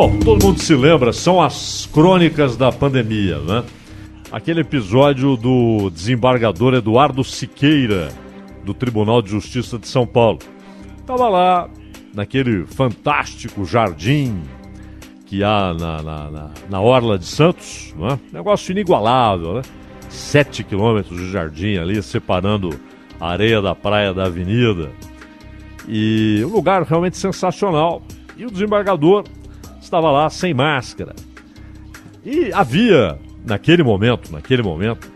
Bom, todo mundo se lembra, são as crônicas da pandemia, né? Aquele episódio do desembargador Eduardo Siqueira, do Tribunal de Justiça de São Paulo. Estava lá, naquele fantástico jardim que há na, na, na, na Orla de Santos, né? negócio inigualável, né? Sete quilômetros de jardim ali, separando a areia da praia da avenida. E um lugar realmente sensacional. E o desembargador estava lá sem máscara. E havia, naquele momento, naquele momento,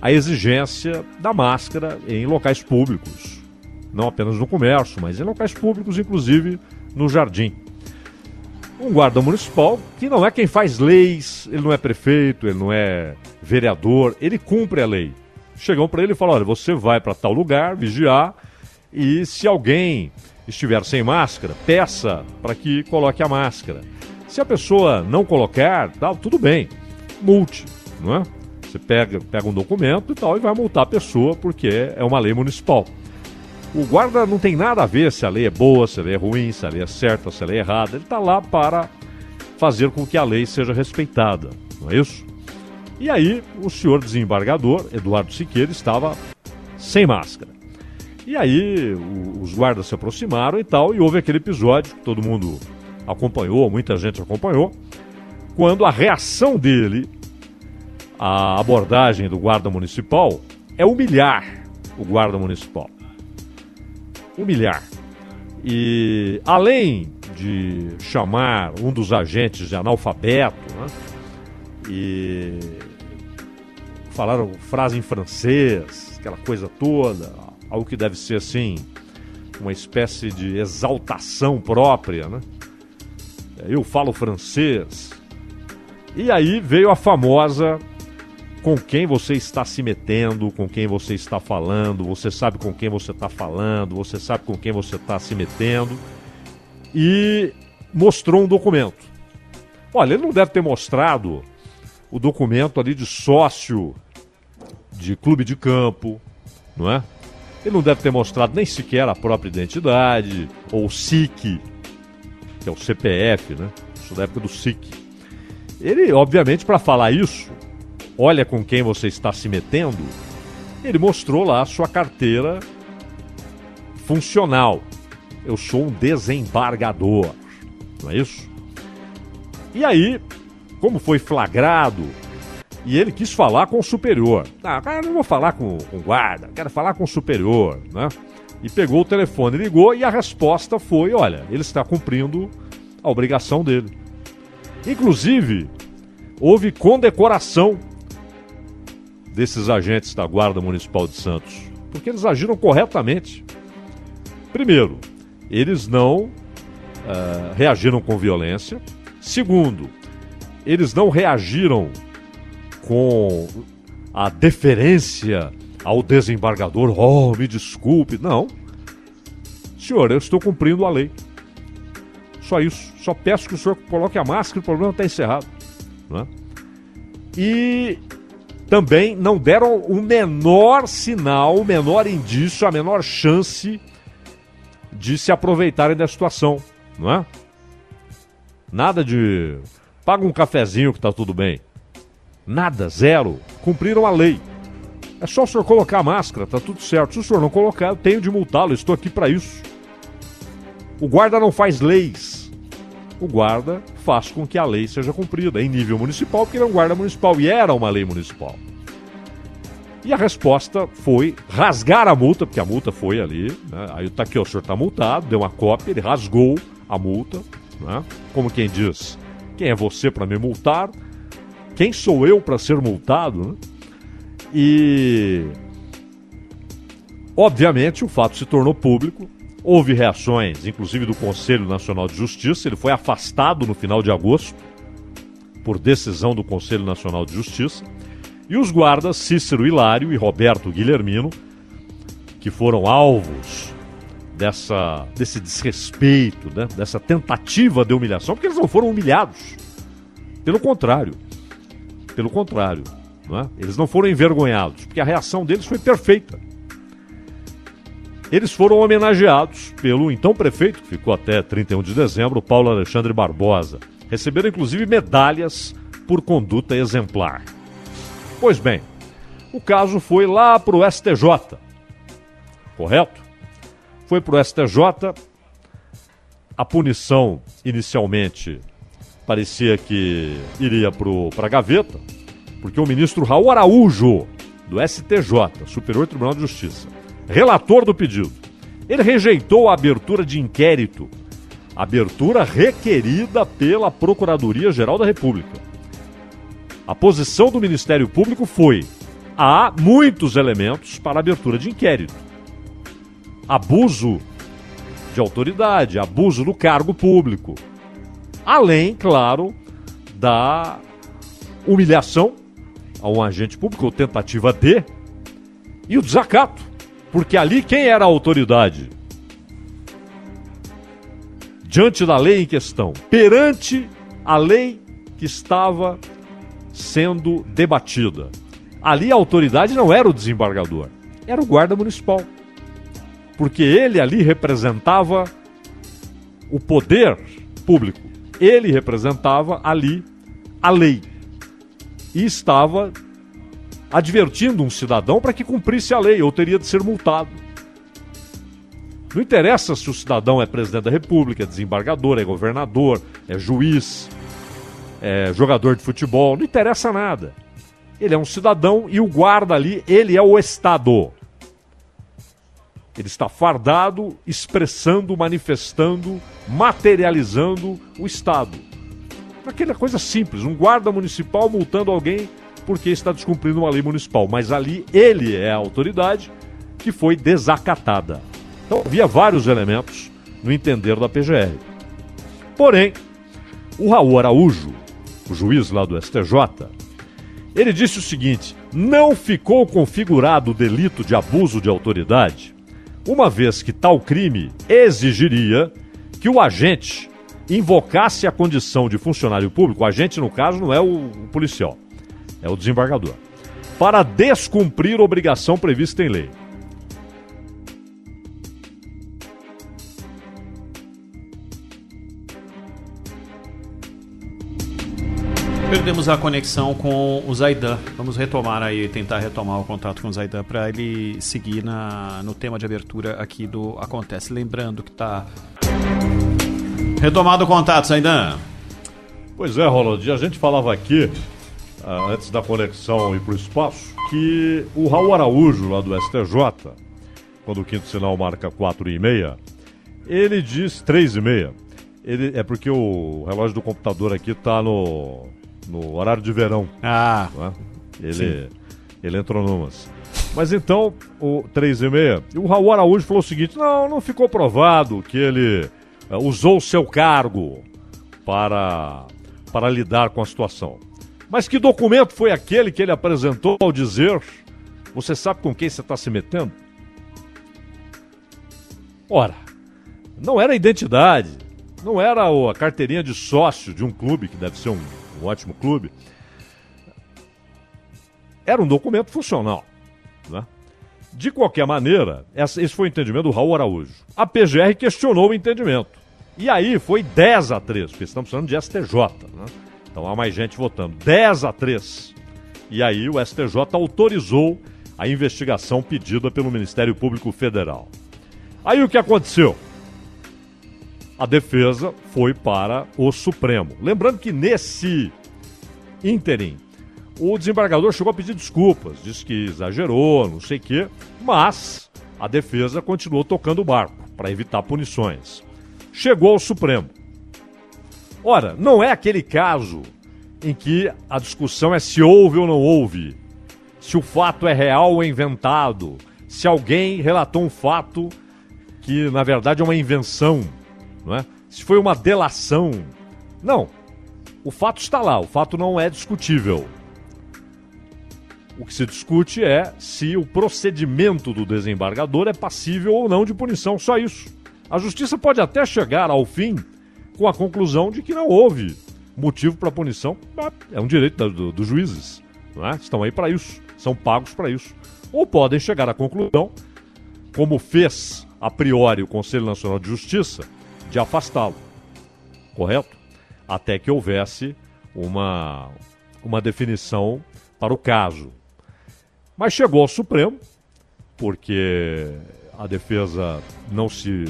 a exigência da máscara em locais públicos. Não apenas no comércio, mas em locais públicos, inclusive no jardim. Um guarda municipal, que não é quem faz leis, ele não é prefeito, ele não é vereador, ele cumpre a lei. Chegam para ele e falam: olha, você vai para tal lugar, vigiar, e se alguém estiver sem máscara, peça para que coloque a máscara. Se a pessoa não colocar, tá, tudo bem, multe, não é? Você pega, pega um documento e tal e vai multar a pessoa porque é uma lei municipal. O guarda não tem nada a ver se a lei é boa, se a lei é ruim, se a lei é certa, se a lei é errada. Ele está lá para fazer com que a lei seja respeitada, não é isso? E aí, o senhor desembargador, Eduardo Siqueira, estava sem máscara. E aí, o, os guardas se aproximaram e tal, e houve aquele episódio que todo mundo acompanhou, muita gente acompanhou, quando a reação dele à abordagem do guarda municipal é humilhar o guarda municipal. Humilhar. E além de chamar um dos agentes de analfabeto, né, e falaram frase em francês, aquela coisa toda, algo que deve ser assim, uma espécie de exaltação própria, né? Eu falo francês. E aí veio a famosa com quem você está se metendo, com quem você está falando, você sabe com quem você está falando, você sabe com quem você está se metendo. E mostrou um documento. Olha, ele não deve ter mostrado o documento ali de sócio de clube de campo, não é? Ele não deve ter mostrado nem sequer a própria identidade, ou SIC, que é o CPF, né? Isso da época do SIC. Ele, obviamente, para falar isso, olha com quem você está se metendo, ele mostrou lá a sua carteira funcional. Eu sou um desembargador, não é isso? E aí, como foi flagrado, e ele quis falar com o superior. Ah, cara, não vou falar com, com o guarda, quero falar com o superior, né? E pegou o telefone, ligou e a resposta foi: olha, ele está cumprindo a obrigação dele. Inclusive, houve condecoração desses agentes da Guarda Municipal de Santos, porque eles agiram corretamente. Primeiro, eles não uh, reagiram com violência. Segundo, eles não reagiram com a deferência ao desembargador, oh, me desculpe. Não. Senhor, eu estou cumprindo a lei. Só isso. Só peço que o senhor coloque a máscara o problema está encerrado. Né? E também não deram o menor sinal, o menor indício, a menor chance de se aproveitarem da situação, não é? Nada de paga um cafezinho que está tudo bem. Nada, zero. Cumpriram a lei. É só o senhor colocar a máscara, tá tudo certo. Se o senhor não colocar, eu tenho de multá-lo, estou aqui para isso. O guarda não faz leis. O guarda faz com que a lei seja cumprida em nível municipal, porque ele é um guarda municipal e era uma lei municipal. E a resposta foi rasgar a multa, porque a multa foi ali. Né? Aí tá aqui, o senhor está multado, deu uma cópia, ele rasgou a multa. Né? Como quem diz, quem é você para me multar? Quem sou eu para ser multado? Né? E obviamente o fato se tornou público. Houve reações, inclusive do Conselho Nacional de Justiça. Ele foi afastado no final de agosto por decisão do Conselho Nacional de Justiça. E os guardas Cícero Hilário e Roberto Guilhermino, que foram alvos dessa, desse desrespeito, né? dessa tentativa de humilhação, porque eles não foram humilhados. Pelo contrário. Pelo contrário. Não é? Eles não foram envergonhados, porque a reação deles foi perfeita. Eles foram homenageados pelo então prefeito, que ficou até 31 de dezembro, Paulo Alexandre Barbosa. Receberam inclusive medalhas por conduta exemplar. Pois bem, o caso foi lá para o STJ, correto? Foi para o STJ. A punição inicialmente parecia que iria para a gaveta, porque o ministro Raul Araújo, do STJ, Superior Tribunal de Justiça, relator do pedido, ele rejeitou a abertura de inquérito, abertura requerida pela Procuradoria-Geral da República. A posição do Ministério Público foi: há muitos elementos para abertura de inquérito. Abuso de autoridade, abuso do cargo público. Além, claro, da humilhação a um agente público, ou tentativa de, e o desacato. Porque ali quem era a autoridade? Diante da lei em questão, perante a lei que estava sendo debatida. Ali a autoridade não era o desembargador, era o guarda municipal. Porque ele ali representava o poder público. Ele representava ali a lei. E estava advertindo um cidadão para que cumprisse a lei ou teria de ser multado. Não interessa se o cidadão é presidente da república, é desembargador, é governador, é juiz, é jogador de futebol, não interessa nada. Ele é um cidadão e o guarda ali, ele é o Estado. Ele está fardado, expressando, manifestando, materializando o Estado. Aquela coisa simples, um guarda municipal multando alguém porque está descumprindo uma lei municipal. Mas ali ele é a autoridade que foi desacatada. Então havia vários elementos no entender da PGR. Porém, o Raul Araújo, o juiz lá do STJ, ele disse o seguinte: não ficou configurado o delito de abuso de autoridade, uma vez que tal crime exigiria que o agente invocasse a condição de funcionário público, o agente, no caso, não é o, o policial, é o desembargador, para descumprir obrigação prevista em lei. Perdemos a conexão com o Zaidan. Vamos retomar aí, tentar retomar o contato com o Zaidan para ele seguir na, no tema de abertura aqui do Acontece. Lembrando que está retomado o contato, Zaidan. Pois é, Roland, a gente falava aqui, uh, antes da conexão ir para o espaço, que o Raul Araújo, lá do STJ, quando o quinto sinal marca 4 e meia, ele diz 3 e meia. Ele, é porque o relógio do computador aqui está no no horário de verão. Ah. É? Ele, ele entrou numas. Mas então, o 3 e meia, o Raul Araújo falou o seguinte: não, não ficou provado que ele usou o seu cargo para, para lidar com a situação. Mas que documento foi aquele que ele apresentou ao dizer: você sabe com quem você está se metendo? Ora, não era a identidade, não era a carteirinha de sócio de um clube, que deve ser um um ótimo clube, era um documento funcional. De qualquer maneira, esse foi o entendimento do Raul Araújo. A PGR questionou o entendimento. E aí foi 10 a 3, porque estamos falando de STJ. Né? Então há mais gente votando. 10 a 3. E aí o STJ autorizou a investigação pedida pelo Ministério Público Federal. Aí o que aconteceu? a defesa foi para o Supremo. Lembrando que nesse ínterim, o desembargador chegou a pedir desculpas, disse que exagerou, não sei o quê, mas a defesa continuou tocando o barco para evitar punições. Chegou ao Supremo. Ora, não é aquele caso em que a discussão é se houve ou não houve, se o fato é real ou inventado, se alguém relatou um fato que na verdade é uma invenção não é? Se foi uma delação. Não. O fato está lá, o fato não é discutível. O que se discute é se o procedimento do desembargador é passível ou não de punição, só isso. A justiça pode até chegar ao fim com a conclusão de que não houve motivo para punição. É um direito dos do juízes. Não é? Estão aí para isso, são pagos para isso. Ou podem chegar à conclusão, como fez a priori o Conselho Nacional de Justiça, de afastá-lo. Correto? até que houvesse uma, uma definição para o caso. Mas chegou ao Supremo, porque a defesa não se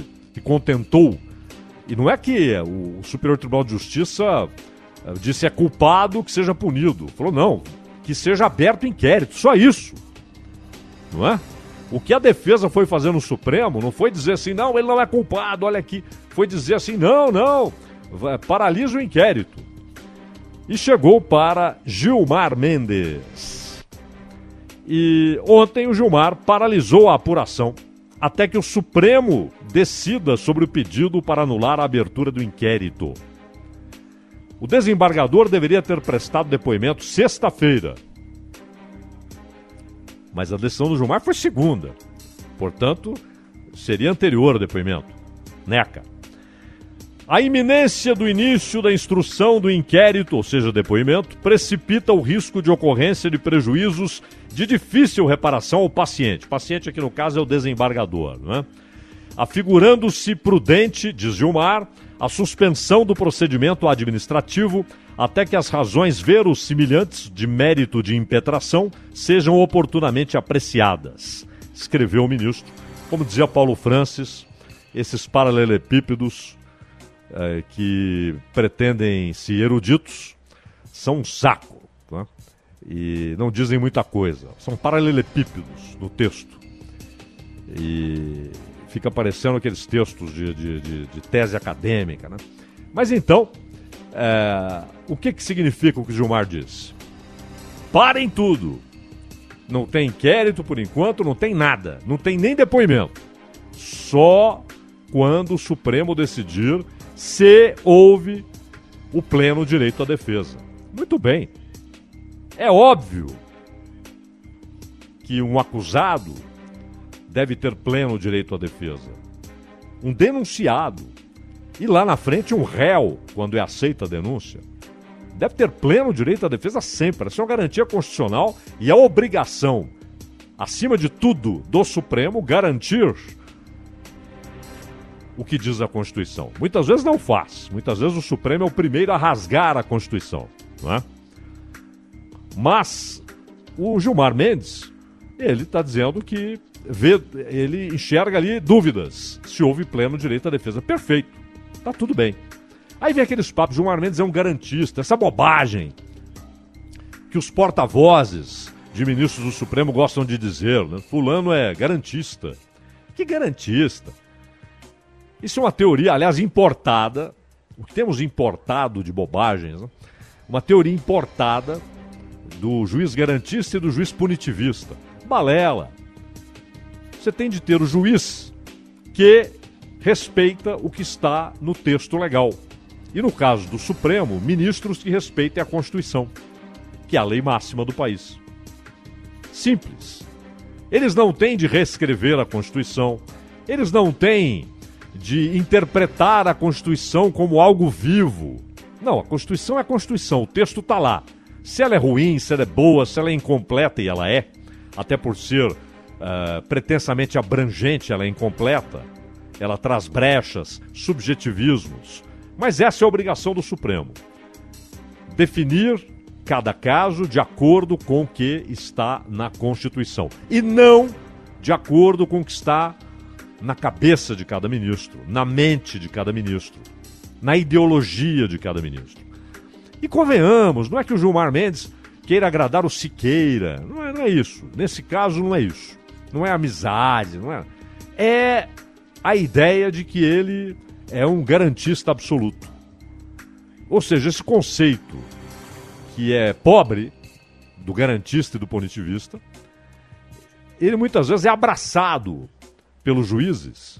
contentou. E não é que o Superior Tribunal de Justiça eh, disse é culpado que seja punido. Falou, não, que seja aberto inquérito, só isso. Não é? O que a defesa foi fazer no Supremo não foi dizer assim, não, ele não é culpado, olha aqui. Foi dizer assim, não, não, paralisa o inquérito. E chegou para Gilmar Mendes. E ontem o Gilmar paralisou a apuração até que o Supremo decida sobre o pedido para anular a abertura do inquérito. O desembargador deveria ter prestado depoimento sexta-feira. Mas a decisão do Gilmar foi segunda. Portanto, seria anterior ao depoimento. NECA. A iminência do início da instrução do inquérito, ou seja, depoimento, precipita o risco de ocorrência de prejuízos de difícil reparação ao paciente. O paciente aqui no caso é o desembargador, não é? Afigurando-se prudente, diz Gilmar, a suspensão do procedimento administrativo até que as razões verossimilhantes de mérito de impetração sejam oportunamente apreciadas, escreveu o ministro. Como dizia Paulo Francis, esses paralelepípedos é, que pretendem ser eruditos são um saco né? e não dizem muita coisa. São paralelepípedos no texto. E fica parecendo aqueles textos de, de, de, de tese acadêmica. Né? Mas então, é, o que, que significa o que Gilmar disse? Parem tudo! Não tem inquérito por enquanto, não tem nada, não tem nem depoimento. Só quando o Supremo decidir se houve o pleno direito à defesa. Muito bem. É óbvio que um acusado deve ter pleno direito à defesa. Um denunciado e lá na frente um réu, quando é aceita a denúncia, deve ter pleno direito à defesa sempre. Essa é uma garantia constitucional e é obrigação, acima de tudo, do Supremo garantir o que diz a Constituição. Muitas vezes não faz. Muitas vezes o Supremo é o primeiro a rasgar a Constituição. Não é? Mas o Gilmar Mendes, ele está dizendo que vê, ele enxerga ali dúvidas se houve pleno direito à defesa. Perfeito. Tá tudo bem. Aí vem aqueles papos, Gilmar Mendes é um garantista, essa bobagem que os porta-vozes de ministros do Supremo gostam de dizer, né? Fulano é garantista. Que garantista? Isso é uma teoria, aliás, importada. O que temos importado de bobagens, né? uma teoria importada do juiz garantista e do juiz punitivista. Balela. Você tem de ter o juiz que respeita o que está no texto legal. E no caso do Supremo, ministros que respeitem a Constituição, que é a lei máxima do país. Simples. Eles não têm de reescrever a Constituição, eles não têm de interpretar a Constituição como algo vivo. Não, a Constituição é a Constituição, o texto está lá. Se ela é ruim, se ela é boa, se ela é incompleta, e ela é, até por ser uh, pretensamente abrangente, ela é incompleta, ela traz brechas, subjetivismos. Mas essa é a obrigação do Supremo: definir cada caso de acordo com o que está na Constituição e não de acordo com o que está na cabeça de cada ministro, na mente de cada ministro, na ideologia de cada ministro. E convenhamos, não é que o Gilmar Mendes queira agradar o Siqueira, não é, não é isso. Nesse caso, não é isso. Não é amizade, não é. É a ideia de que ele é um garantista absoluto. Ou seja, esse conceito que é pobre do garantista e do punitivista, ele muitas vezes é abraçado pelos juízes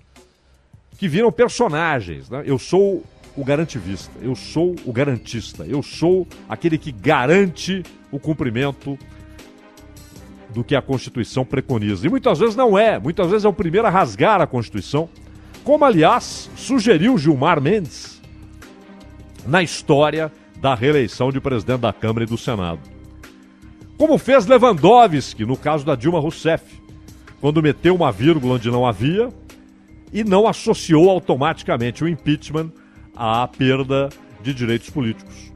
que viram personagens. Né? Eu sou o garantivista, eu sou o garantista, eu sou aquele que garante o cumprimento do que a Constituição preconiza. E muitas vezes não é, muitas vezes é o primeiro a rasgar a Constituição, como aliás sugeriu Gilmar Mendes na história da reeleição de presidente da Câmara e do Senado. Como fez Lewandowski no caso da Dilma Rousseff quando meteu uma vírgula onde não havia e não associou automaticamente o impeachment à perda de direitos políticos.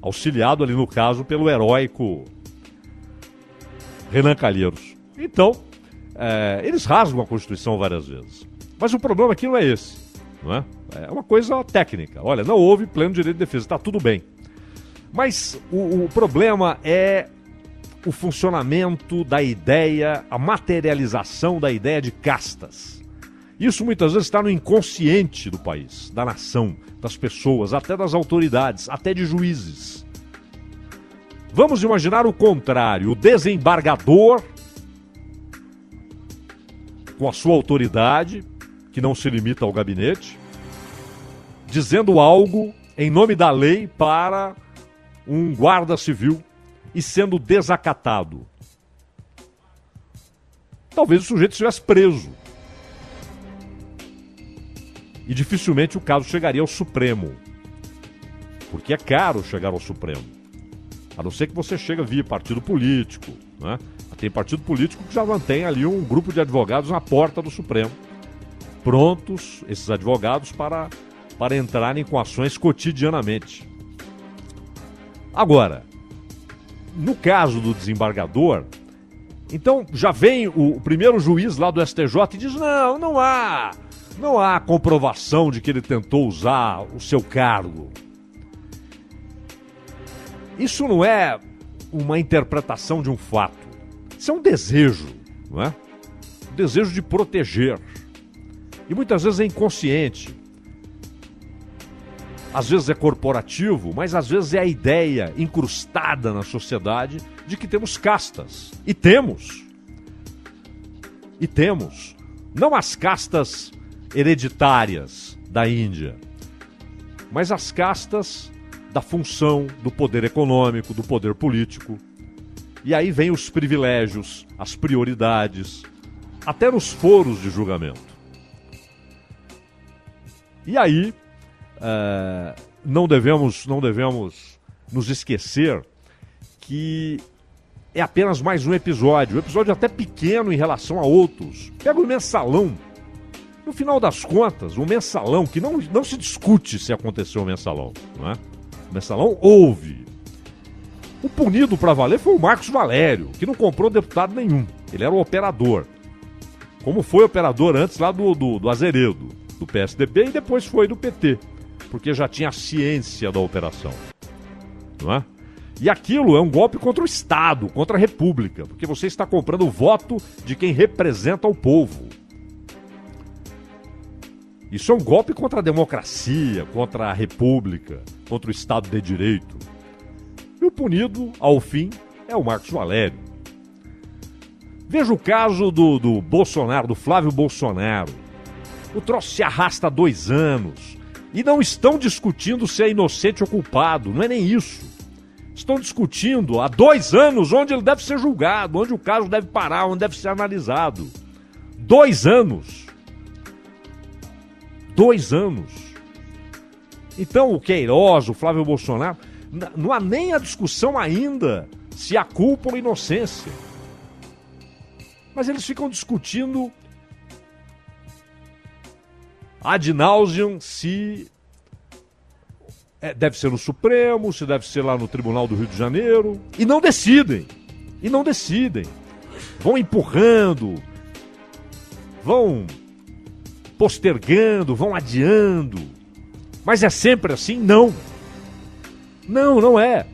Auxiliado ali no caso pelo heróico Renan Calheiros. Então, é, eles rasgam a Constituição várias vezes. Mas o problema aqui não é esse. Não é? é uma coisa técnica. Olha, não houve pleno direito de defesa, está tudo bem. Mas o, o problema é o funcionamento da ideia, a materialização da ideia de castas. Isso muitas vezes está no inconsciente do país, da nação, das pessoas, até das autoridades, até de juízes. Vamos imaginar o contrário: o desembargador, com a sua autoridade, que não se limita ao gabinete, dizendo algo em nome da lei para um guarda civil e sendo desacatado. Talvez o sujeito estivesse preso. E dificilmente o caso chegaria ao Supremo. Porque é caro chegar ao Supremo. A não ser que você chega via partido político. Né? Tem partido político que já mantém ali um grupo de advogados na porta do Supremo. Prontos, esses advogados, para, para entrarem com ações cotidianamente. Agora, no caso do desembargador, então já vem o, o, primeiro juiz lá do STJ e diz: não, não há, não há comprovação de que ele tentou usar o seu cargo. Isso não é uma interpretação de um fato. Isso é um desejo, não é? Um desejo de proteger. E muitas vezes é inconsciente às vezes é corporativo, mas às vezes é a ideia incrustada na sociedade de que temos castas. E temos. E temos. Não as castas hereditárias da Índia, mas as castas da função, do poder econômico, do poder político. E aí vem os privilégios, as prioridades, até nos foros de julgamento. E aí uh, não devemos não devemos nos esquecer que é apenas mais um episódio, um episódio até pequeno em relação a outros. Pega o mensalão. No final das contas, o mensalão, que não, não se discute se aconteceu o mensalão, não é? O mensalão houve. O punido para valer foi o Marcos Valério, que não comprou deputado nenhum. Ele era o operador. Como foi operador antes lá do, do, do Azeredo, do PSDB e depois foi do PT porque já tinha a ciência da operação. Não é? E aquilo é um golpe contra o Estado, contra a República, porque você está comprando o voto de quem representa o povo. Isso é um golpe contra a democracia, contra a República, contra o Estado de Direito. E o punido, ao fim, é o Marcos Valério. Veja o caso do, do Bolsonaro, do Flávio Bolsonaro. O troço se arrasta há dois anos. E não estão discutindo se é inocente ou culpado, não é nem isso. Estão discutindo há dois anos onde ele deve ser julgado, onde o caso deve parar, onde deve ser analisado. Dois anos. Dois anos. Então o Queiroz, o Flávio Bolsonaro, não há nem a discussão ainda se há culpa ou inocência. Mas eles ficam discutindo ad nauseam se é, deve ser no Supremo, se deve ser lá no Tribunal do Rio de Janeiro. E não decidem. E não decidem. Vão empurrando, vão postergando, vão adiando. Mas é sempre assim? Não. Não, não é.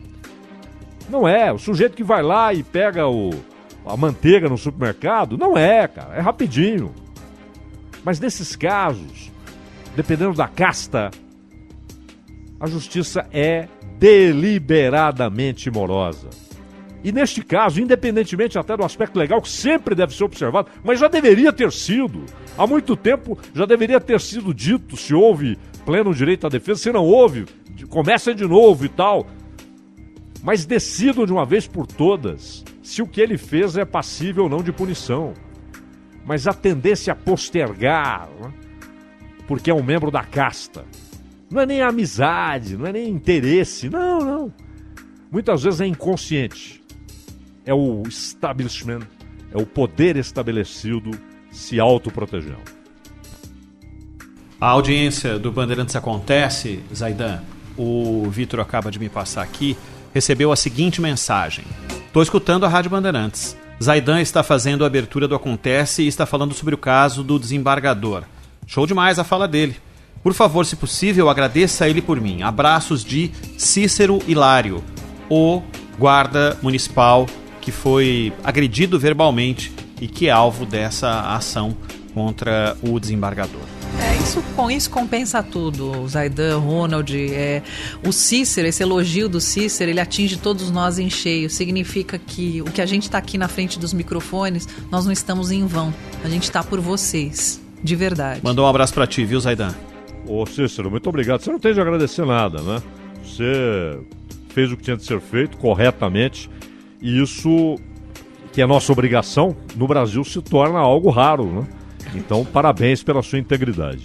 Não é. O sujeito que vai lá e pega o, a manteiga no supermercado, não é, cara. É rapidinho. Mas nesses casos, dependendo da casta, a justiça é deliberadamente morosa. E neste caso, independentemente até do aspecto legal, que sempre deve ser observado, mas já deveria ter sido, há muito tempo já deveria ter sido dito se houve pleno direito à defesa, se não houve, começa de novo e tal. Mas decidam de uma vez por todas se o que ele fez é passível ou não de punição. Mas a tendência a postergar, né? Porque é um membro da casta. Não é nem amizade, não é nem interesse, não, não. Muitas vezes é inconsciente. É o establishment, é o poder estabelecido se autoprotegendo. A audiência do Bandeirantes Acontece, Zaidan, o Vitor acaba de me passar aqui, recebeu a seguinte mensagem. Estou escutando a Rádio Bandeirantes. Zaidan está fazendo a abertura do Acontece e está falando sobre o caso do desembargador. Show demais a fala dele. Por favor, se possível, agradeça a ele por mim. Abraços de Cícero Hilário, o guarda municipal que foi agredido verbalmente e que é alvo dessa ação contra o desembargador. É, isso, com isso compensa tudo, Zaidan, Ronald. É, o Cícero, esse elogio do Cícero, ele atinge todos nós em cheio. Significa que o que a gente está aqui na frente dos microfones, nós não estamos em vão. A gente está por vocês, de verdade. Mandou um abraço para ti, viu, Zaidan? Ô Cícero, muito obrigado. Você não tem de agradecer nada, né? Você fez o que tinha de ser feito corretamente e isso, que é nossa obrigação, no Brasil se torna algo raro, né? Então, parabéns pela sua integridade.